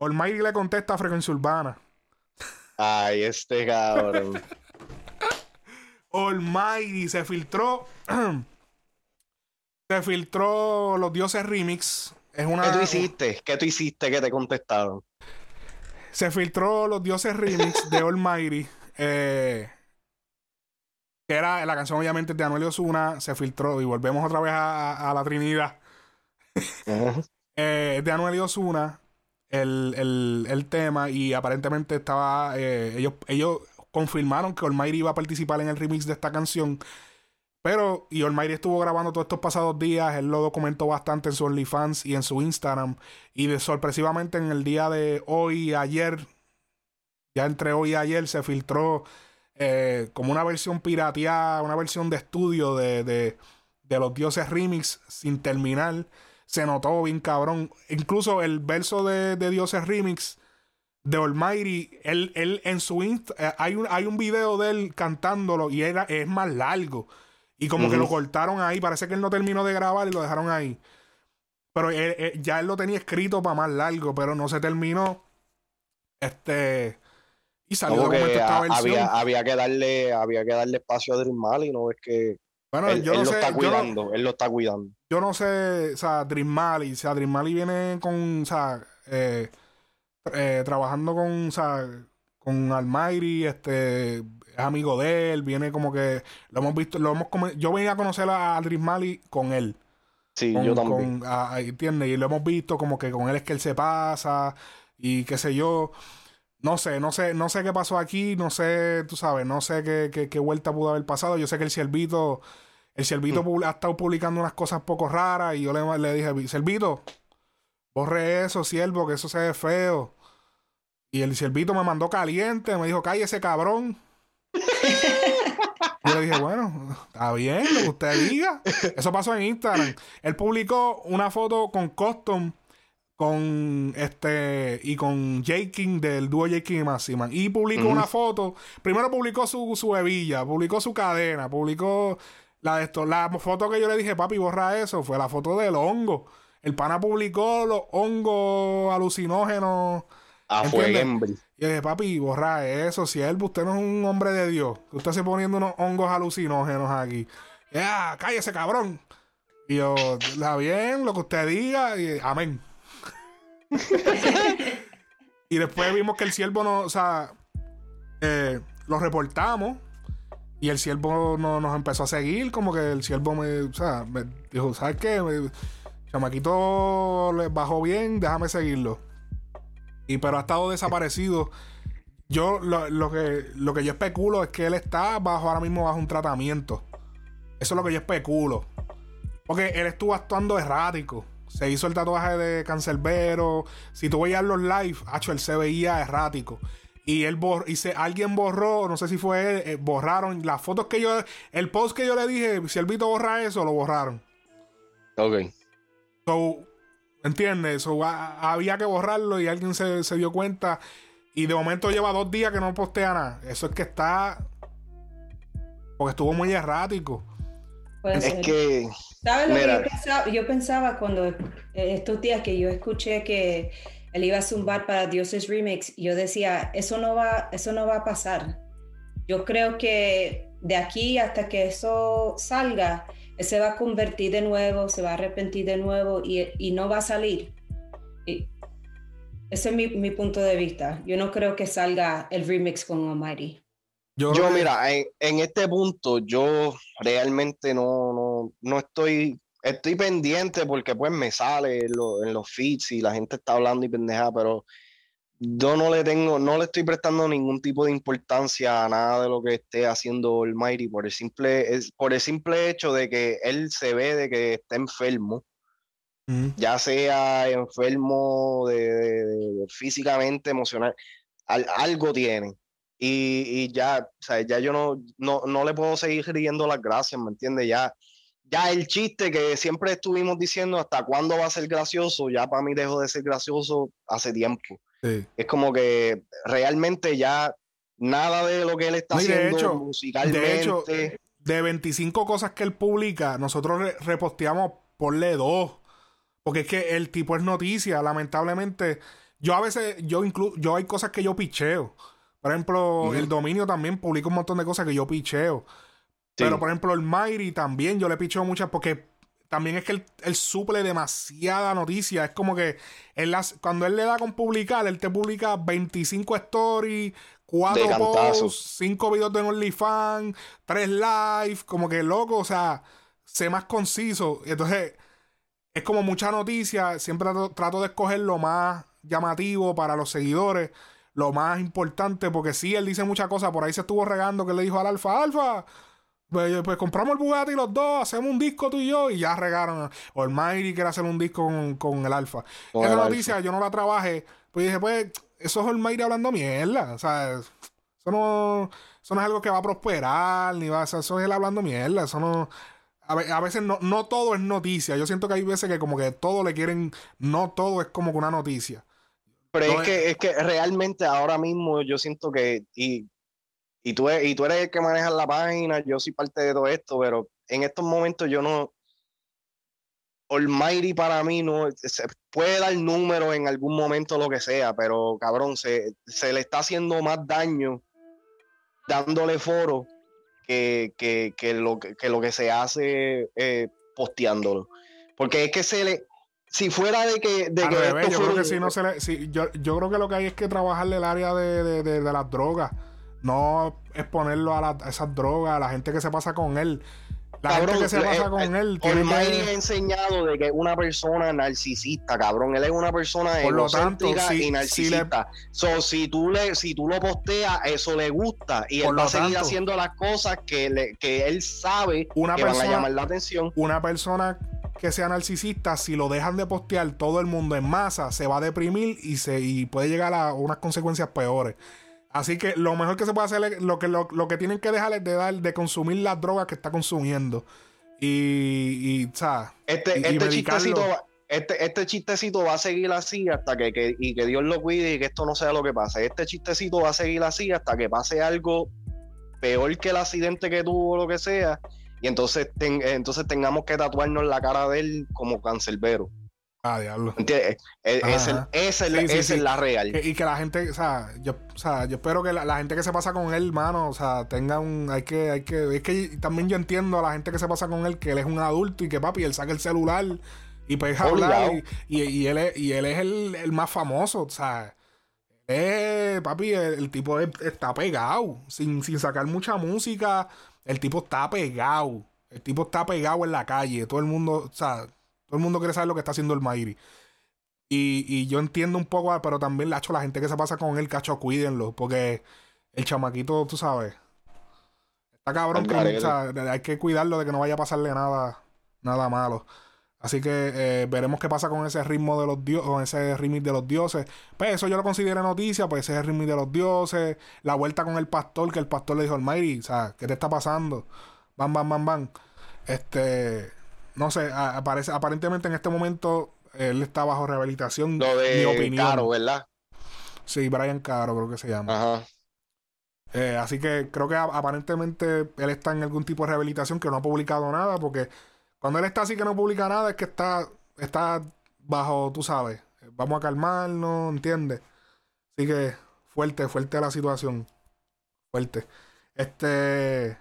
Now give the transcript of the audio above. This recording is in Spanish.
Almighty le contesta a Frecuencia Urbana. Ay, este cabrón. Almighty se filtró. se filtró Los Dioses Remix. Es una, ¿Qué tú hiciste? ¿Qué tú hiciste que te contestaron? Se filtró Los Dioses Remix de Almighty. Eh, que era la canción, obviamente, de Anuel Osuna. Se filtró y volvemos otra vez a, a la Trinidad. eh, de Anuel Osuna. El, el, el, tema. Y aparentemente estaba. Eh, ellos, ellos confirmaron que Almighty iba a participar en el remix de esta canción. Pero, y Almighty estuvo grabando todos estos pasados días, él lo documentó bastante en su OnlyFans y en su Instagram. Y de, sorpresivamente en el día de hoy y ayer, ya entre hoy y ayer, se filtró eh, como una versión pirateada, una versión de estudio de, de, de los dioses remix sin terminar. Se notó bien cabrón. Incluso el verso de, de dioses remix de Almighty, él, él en su Insta, eh, hay, un, hay un video de él cantándolo y era, es más largo. Y como uh -huh. que lo cortaron ahí. Parece que él no terminó de grabar y lo dejaron ahí. Pero él, él, ya él lo tenía escrito para más largo, pero no se terminó. Este. Y salió Como que esta versión. Había, había, que darle, había que darle espacio a Dream Mali, ¿no? Es que. Bueno, él, yo él no lo sé, está cuidando, no- él lo está cuidando. Yo no sé, o sea, Dream Mali, o sea, Dream Mali viene con, o sea, eh, eh, trabajando con, o sea, con Almighty, este, es amigo de él, viene como que, lo hemos visto, lo hemos, yo venía a conocer a Dream Mali con él. Sí, con, yo también. con- a- a- ¿entiendes? Y lo hemos visto como que con él es que él se pasa y qué sé yo. No sé, no sé, no sé qué pasó aquí, no sé, tú sabes, no sé qué, qué, qué vuelta pudo haber pasado. Yo sé que el Ciervito, el Ciervito Mm. ha estado publicando unas cosas poco raras y yo le, le dije, Ciervito, borre eso, siervo, que eso se ve feo. Y el Ciervito me mandó caliente, me dijo, cállese cabrón. Yo le dije, bueno, está bien, lo que usted diga. Eso pasó en Instagram. Él publicó una foto con Custom con este y con J. King del dúo J. King y Máxima. Y publicó una foto. Primero publicó su, su hebilla, publicó su cadena, publicó la de esto. La foto que yo le dije, papi, borra eso, fue la foto del hongo. El pana publicó los hongos alucinógenos. A ¿entiendes? Fueguembri. Y dije, papi, borra eso, siervo. Usted no es un hombre de Dios. Usted se poniendo unos hongos alucinógenos aquí. Ya, cállese, cabrón. Y yo, está bien, lo que usted diga. Y, amén. Y después vimos que el siervo no, o sea, eh, lo reportamos. Y el siervo no, nos empezó a seguir. Como que el siervo me, o sea, dijo, ¿sabes qué? Chamaquito le bajó bien, déjame seguirlo. Y pero ha estado desaparecido. Yo lo, lo que lo que yo especulo es que él está bajo ahora mismo bajo un tratamiento. Eso es lo que yo especulo. Porque él estuvo actuando errático. Se hizo el tatuaje de cancerbero. Si tú veías los live, hacho, él se veía errático. Y él bor y se, alguien borró, no sé si fue él, eh, borraron las fotos que yo, el post que yo le dije, si el Vito borra eso, lo borraron. Ok. So, ¿entiendes? So, a- había que borrarlo y alguien se, se dio cuenta. Y de momento lleva dos días que no postea nada. Eso es que está. Porque estuvo muy errático. Puede Es ser. que. ¿Sabes lo Mira. que yo pensaba? Yo pensaba cuando eh, estos días que yo escuché que él iba a zumbar para Dioses Remix, yo decía, eso no va, eso no va a pasar. Yo creo que de aquí hasta que eso salga, él se va a convertir de nuevo, se va a arrepentir de nuevo y, y no va a salir. Y ese es mi, mi punto de vista. Yo no creo que salga el remix con Almighty. Yo, mira, en, en este punto, yo realmente no, no, no estoy, estoy pendiente porque pues me sale en, lo- en los feeds y la gente está hablando y pendeja, pero yo no le tengo, no le estoy prestando ningún tipo de importancia a nada de lo que esté haciendo Almighty por el simple, es, por el simple hecho de que él se ve de que está enfermo, ya sea enfermo de, de- de- físicamente, emocional, al- algo tiene. Y, y ya, o sea, ya yo no, no, no le puedo seguir riendo las gracias, ¿me entiendes? Ya, ya el chiste que siempre estuvimos diciendo hasta cuándo va a ser gracioso, ya para mí dejó de ser gracioso hace tiempo. Sí. Es como que realmente ya nada de lo que él está No, y de haciendo hecho- musicalmente. de hecho, De 25 cosas que él publica, nosotros re- reposteamos ponle dos. Porque es que el tipo es noticia. Lamentablemente, yo a veces, yo incluso, yo hay cosas que yo picheo. Por ejemplo, el dominio también publica un montón de cosas que yo picheo. Pero, por ejemplo, el Mighty también yo le picheo muchas porque también es que él, suple demasiada noticia. Es como que él cuando él le da con publicar, él te publica 25 stories, 4 posts, 5 videos de OnlyFans, 3 live, como que loco, o sea, sé más conciso. Entonces, es como mucha noticia. Siempre trato, de escoger lo más llamativo para los seguidores, lo más importante, porque sí, él dice muchas cosas. Por ahí se estuvo regando que le dijo al Alfa, Alfa pues, pues, compramos el Bugatti los dos, hacemos un disco tú y yo, y ya regaron. O el Mighty quiere hacer un disco con, el Alfa. Esa noticia yo no la trabajé. Pues dije, pues, eso es el Mighty hablando mierda. O sea, eso no, eso no es algo que va a prosperar, ni va a eso es él hablando mierda. Eso no. A, veces no, no todo es noticia. Yo siento que hay veces que como que todo le quieren, no todo es como que una noticia. Pero es, que, es que realmente ahora mismo yo siento que, y y tú, y tú eres el que maneja la página, yo soy parte de todo esto, pero en estos momentos yo no. Almighty para mí no se puede dar números en algún momento, lo que sea, pero cabrón, se, se le está haciendo más daño dándole foro que, que, que, lo, que lo que se hace eh, posteándolo. Porque es que se le, si fuera de que, de yo creo que si no se le, si, yo, yo, creo que lo que hay es que trabajarle el área de, de, de, de las drogas no exponerlo a, esas drogas, a la gente que se pasa con él. La gente que se pasa con él. Tiene que... ha enseñado de que es una persona narcisista, cabrón. Él es una persona Por egocéntrica y narcisista. Si, si, tú le, si tú lo posteas, eso le gusta. Y él va a seguir haciendo las cosas que, que él sabe una que persona, van a llamar la atención. Una persona que sea narcisista, si lo dejan de postear todo el mundo en masa, se va a deprimir y, se, y puede llegar a unas consecuencias peores. Así que lo mejor que se puede hacer es lo que, lo, que tienen que dejar es de dar, de consumir las drogas que está consumiendo. Y, y Este, este chistecito este, este chistecito va a seguir así hasta que, que, y que Dios lo cuide y que esto no sea lo que pase. Este chistecito va a seguir así hasta que pase algo peor que el accidente que tuvo o lo que sea. Y entonces, entonces tengamos que tatuarnos la cara de él como cancerbero. Ah, diablo. ¿Entiendes? E, esa es, la real. y que la gente, o sea, yo, o sea, yo espero que la, gente que se pasa con él, hermano, o sea, tenga un. Hay que, hay que. Es que también yo entiendo a la gente que se pasa con él que él es un adulto y que papi, él saca el celular y pues hablar. Y, y, él es, y él es el, más famoso, o sea. Eh, papi, el, tipo está pegado. Sin, sin sacar mucha música, el tipo está pegado. El tipo está pegado en la calle. Todo el mundo, o sea todo el mundo quiere saber lo que está haciendo el Mairi. Y, yo entiendo un poco, pero también, la gente que se pasa con él, cacho, cuídenlo. Porque el chamaquito, tú sabes, está cabrón. Que, hay que cuidarlo de que no vaya a pasarle nada, nada malo. Así que eh, veremos qué pasa con ese ritmo de los dioses, con ese remix de los dioses. Pues eso yo lo considero noticia, pues ese es el remix de los dioses. La vuelta con el pastor, que el pastor le dijo al Mayri, o sea, ¿qué te está pasando? Bam, bam, bam, bam. Este, no sé, aparece, aparentemente en este momento él está bajo rehabilitación. Lo de mi opinión. Caro, ¿verdad? Sí, Brian Caro creo que se llama. Ajá. Eh, así que creo que aparentemente él está en algún tipo de rehabilitación que no ha publicado nada, porque cuando él está así que no publica nada es que está, está bajo, tú sabes, vamos a calmarnos, ¿entiendes? Así que fuerte, fuerte la situación. Fuerte. Este...